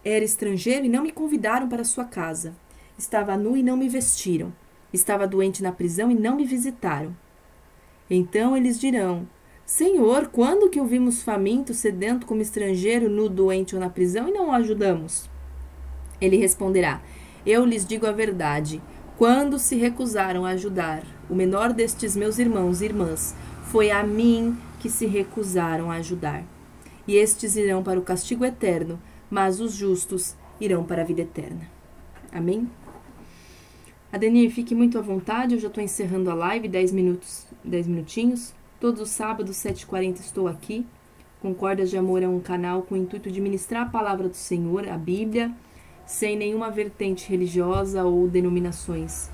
Era estrangeiro e não me convidaram para sua casa. Estava nu e não me vestiram. Estava doente na prisão e não me visitaram. Então eles dirão: Senhor, quando que o vimos faminto, sedento como estrangeiro, nu, doente ou na prisão e não o ajudamos? Ele responderá: Eu lhes digo a verdade. Quando se recusaram a ajudar o menor destes meus irmãos e irmãs, foi a mim que se recusaram a ajudar. E estes irão para o castigo eterno, mas os justos irão para a vida eterna. Amém? Adenir, fique muito à vontade, eu já estou encerrando a live, 10 minutos, 10 minutinhos. Todos os sábados, 7h40, estou aqui. Concordas de Amor é um canal com o intuito de ministrar a palavra do Senhor, a Bíblia, sem nenhuma vertente religiosa ou denominações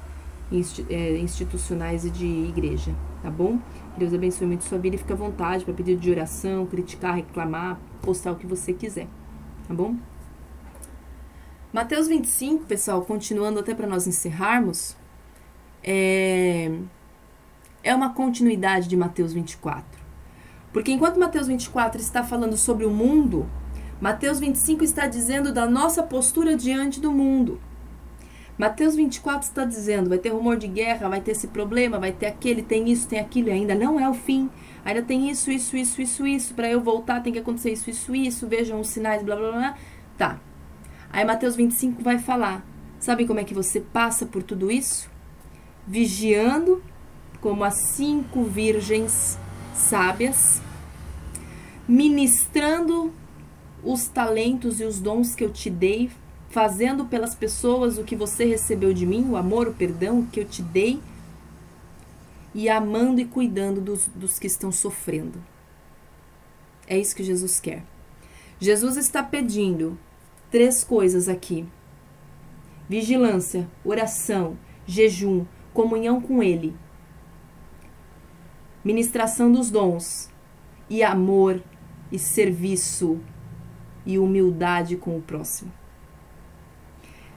é, institucionais e de igreja, tá bom? Deus abençoe muito sua vida e fique à vontade para pedir de oração, criticar, reclamar, postar o que você quiser, tá bom? Mateus 25, pessoal, continuando até para nós encerrarmos, é, é uma continuidade de Mateus 24. Porque enquanto Mateus 24 está falando sobre o mundo, Mateus 25 está dizendo da nossa postura diante do mundo. Mateus 24 está dizendo: vai ter rumor de guerra, vai ter esse problema, vai ter aquele, tem isso, tem aquilo, e ainda não é o fim. Ainda tem isso, isso, isso, isso, isso. Para eu voltar tem que acontecer isso, isso, isso. Vejam os sinais, blá, blá, blá. Tá. Aí Mateus 25 vai falar: sabe como é que você passa por tudo isso? Vigiando como as cinco virgens sábias, ministrando os talentos e os dons que eu te dei, fazendo pelas pessoas o que você recebeu de mim, o amor, o perdão que eu te dei, e amando e cuidando dos, dos que estão sofrendo. É isso que Jesus quer. Jesus está pedindo três coisas aqui: vigilância, oração, jejum, comunhão com Ele, ministração dos dons e amor e serviço e humildade com o próximo.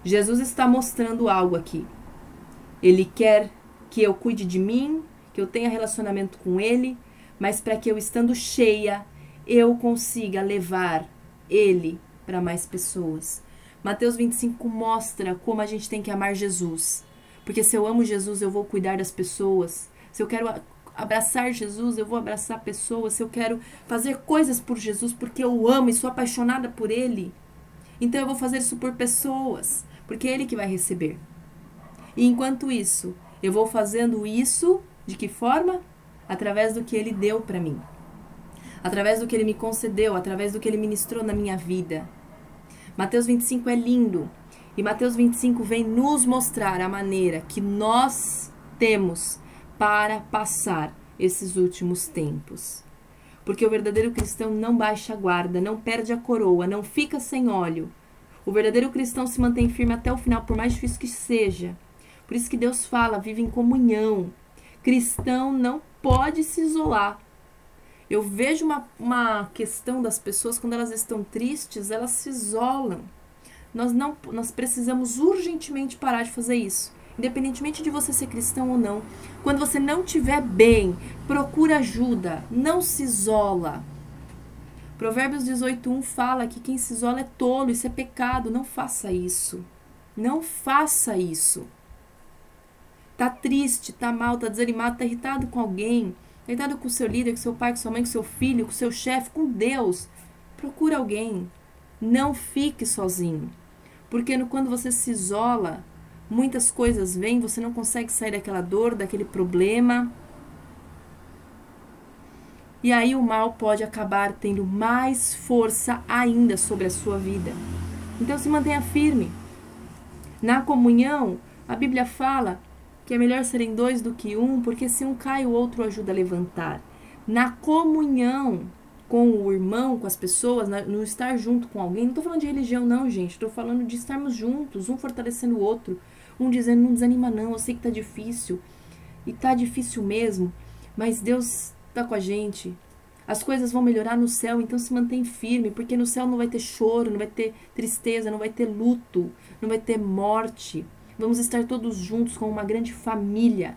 Jesus está mostrando algo aqui. Ele quer que eu cuide de mim, que eu tenha relacionamento com Ele, mas para que eu estando cheia, eu consiga levar Ele para mais pessoas. Mateus 25 mostra como a gente tem que amar Jesus. Porque se eu amo Jesus, eu vou cuidar das pessoas. Se eu quero abraçar Jesus, eu vou abraçar pessoas. Se eu quero fazer coisas por Jesus porque eu amo e sou apaixonada por Ele, então eu vou fazer isso por pessoas, porque é Ele que vai receber. E enquanto isso, eu vou fazendo isso de que forma? Através do que Ele deu para mim, através do que Ele me concedeu, através do que Ele ministrou na minha vida. Mateus 25 é lindo. E Mateus 25 vem nos mostrar a maneira que nós temos para passar esses últimos tempos. Porque o verdadeiro cristão não baixa a guarda, não perde a coroa, não fica sem óleo. O verdadeiro cristão se mantém firme até o final, por mais difícil que seja. Por isso que Deus fala, vive em comunhão. Cristão não pode se isolar. Eu vejo uma, uma questão das pessoas, quando elas estão tristes, elas se isolam. Nós, não, nós precisamos urgentemente parar de fazer isso. Independentemente de você ser cristão ou não. Quando você não estiver bem, procura ajuda. Não se isola. Provérbios 18.1 fala que quem se isola é tolo, isso é pecado. Não faça isso. Não faça isso. Tá triste, tá mal, tá desanimado, tá irritado com alguém Deitado com seu líder, com seu pai, com sua mãe, com seu filho, com seu chefe, com Deus. Procura alguém. Não fique sozinho. Porque no, quando você se isola, muitas coisas vêm, você não consegue sair daquela dor, daquele problema. E aí o mal pode acabar tendo mais força ainda sobre a sua vida. Então se mantenha firme. Na comunhão, a Bíblia fala que é melhor serem dois do que um, porque se um cai, o outro ajuda a levantar. Na comunhão com o irmão, com as pessoas, no estar junto com alguém, não estou falando de religião, não, gente. Estou falando de estarmos juntos, um fortalecendo o outro, um dizendo, não desanima, não, eu sei que tá difícil. E tá difícil mesmo, mas Deus tá com a gente. As coisas vão melhorar no céu, então se mantém firme, porque no céu não vai ter choro, não vai ter tristeza, não vai ter luto, não vai ter morte. Vamos estar todos juntos como uma grande família,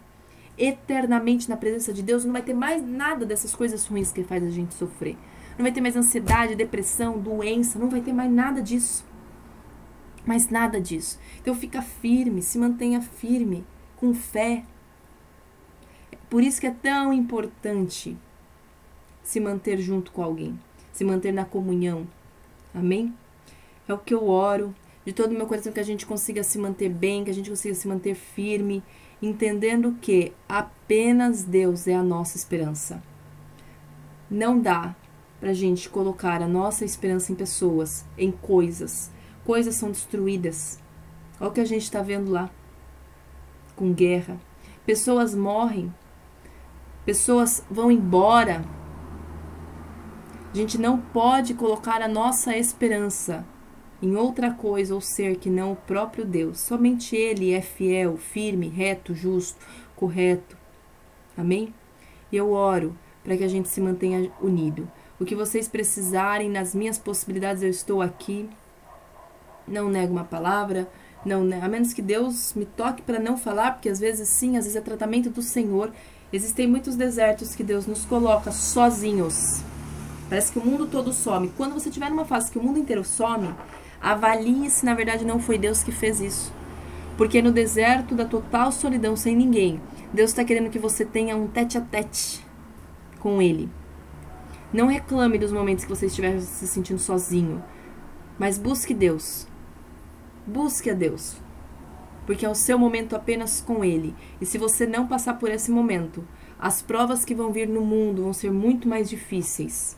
eternamente na presença de Deus. Não vai ter mais nada dessas coisas ruins que faz a gente sofrer. Não vai ter mais ansiedade, depressão, doença, não vai ter mais nada disso. Mas nada disso. Então fica firme, se mantenha firme, com fé. Por isso que é tão importante se manter junto com alguém, se manter na comunhão. Amém? É o que eu oro de todo o meu coração que a gente consiga se manter bem, que a gente consiga se manter firme, entendendo que apenas Deus é a nossa esperança. Não dá pra gente colocar a nossa esperança em pessoas, em coisas. Coisas são destruídas. Olha o que a gente está vendo lá. Com guerra. Pessoas morrem. Pessoas vão embora a gente não pode colocar a nossa esperança em outra coisa ou ser que não o próprio Deus. Somente Ele é fiel, firme, reto, justo, correto. Amém? E eu oro para que a gente se mantenha unido. O que vocês precisarem, nas minhas possibilidades, eu estou aqui. Não nego uma palavra, não, a menos que Deus me toque para não falar, porque às vezes sim, às vezes é tratamento do Senhor. Existem muitos desertos que Deus nos coloca sozinhos Parece que o mundo todo some. Quando você estiver numa fase que o mundo inteiro some, avalie se na verdade não foi Deus que fez isso. Porque no deserto da total solidão sem ninguém, Deus está querendo que você tenha um tete a tete com Ele. Não reclame dos momentos que você estiver se sentindo sozinho, mas busque Deus. Busque a Deus. Porque é o seu momento apenas com Ele. E se você não passar por esse momento, as provas que vão vir no mundo vão ser muito mais difíceis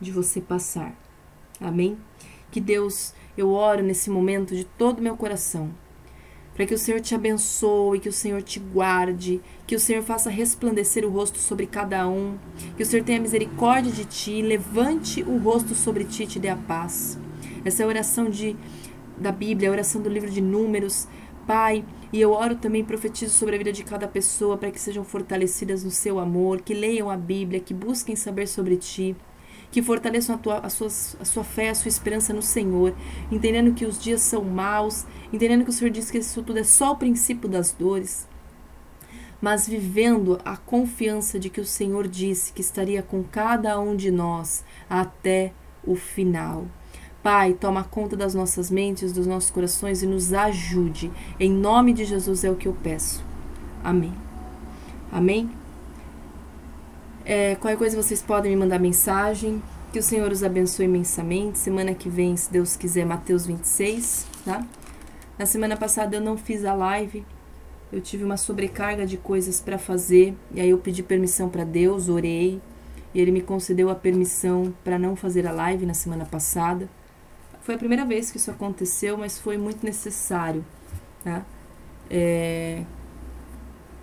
de você passar. Amém? Que Deus, eu oro nesse momento de todo o meu coração, para que o Senhor te abençoe, que o Senhor te guarde, que o Senhor faça resplandecer o rosto sobre cada um, que o Senhor tenha misericórdia de ti, levante o rosto sobre ti e te dê a paz. Essa é a oração de, da Bíblia, a oração do livro de Números. Pai, e eu oro também, profetizo sobre a vida de cada pessoa para que sejam fortalecidas no seu amor, que leiam a Bíblia, que busquem saber sobre ti que fortaleçam a, tua, a, suas, a sua fé, a sua esperança no Senhor, entendendo que os dias são maus, entendendo que o Senhor diz que isso tudo é só o princípio das dores, mas vivendo a confiança de que o Senhor disse que estaria com cada um de nós até o final. Pai, toma conta das nossas mentes, dos nossos corações e nos ajude. Em nome de Jesus é o que eu peço. Amém. Amém. É, qualquer coisa vocês podem me mandar mensagem. Que o Senhor os abençoe imensamente. Semana que vem, se Deus quiser, Mateus 26, tá? Na semana passada eu não fiz a live. Eu tive uma sobrecarga de coisas para fazer. E aí eu pedi permissão para Deus, orei. E ele me concedeu a permissão para não fazer a live na semana passada. Foi a primeira vez que isso aconteceu, mas foi muito necessário, tá? É,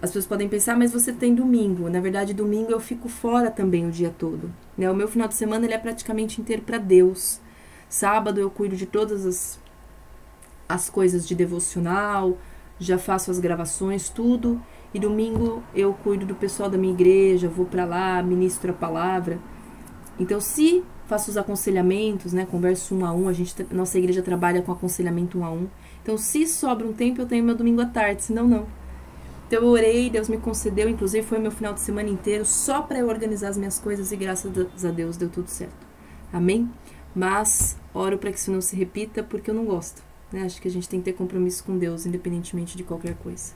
as pessoas podem pensar, mas você tem domingo. Na verdade, domingo eu fico fora também o dia todo. Né? O meu final de semana ele é praticamente inteiro para Deus. Sábado eu cuido de todas as, as coisas de devocional, já faço as gravações, tudo. E domingo eu cuido do pessoal da minha igreja, vou para lá, ministro a palavra. Então, se faço os aconselhamentos, né, converso um a um, a gente, nossa igreja trabalha com aconselhamento um a um. Então, se sobra um tempo, eu tenho meu domingo à tarde, senão não. Então eu orei, Deus me concedeu, inclusive foi meu final de semana inteiro só para eu organizar as minhas coisas e graças a Deus deu tudo certo. Amém? Mas oro para que isso não se repita porque eu não gosto. Né? Acho que a gente tem que ter compromisso com Deus, independentemente de qualquer coisa.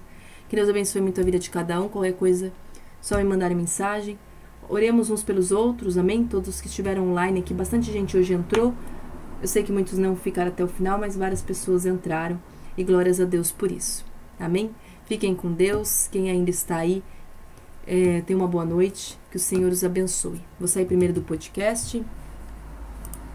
Que Deus abençoe muito a vida de cada um, qualquer coisa, só me mandarem mensagem. Oremos uns pelos outros, amém? Todos que estiveram online aqui, bastante gente hoje entrou. Eu sei que muitos não ficaram até o final, mas várias pessoas entraram. E glórias a Deus por isso. Amém? Fiquem com Deus. Quem ainda está aí, É, tenha uma boa noite, que o Senhor os abençoe. Vou sair primeiro do podcast.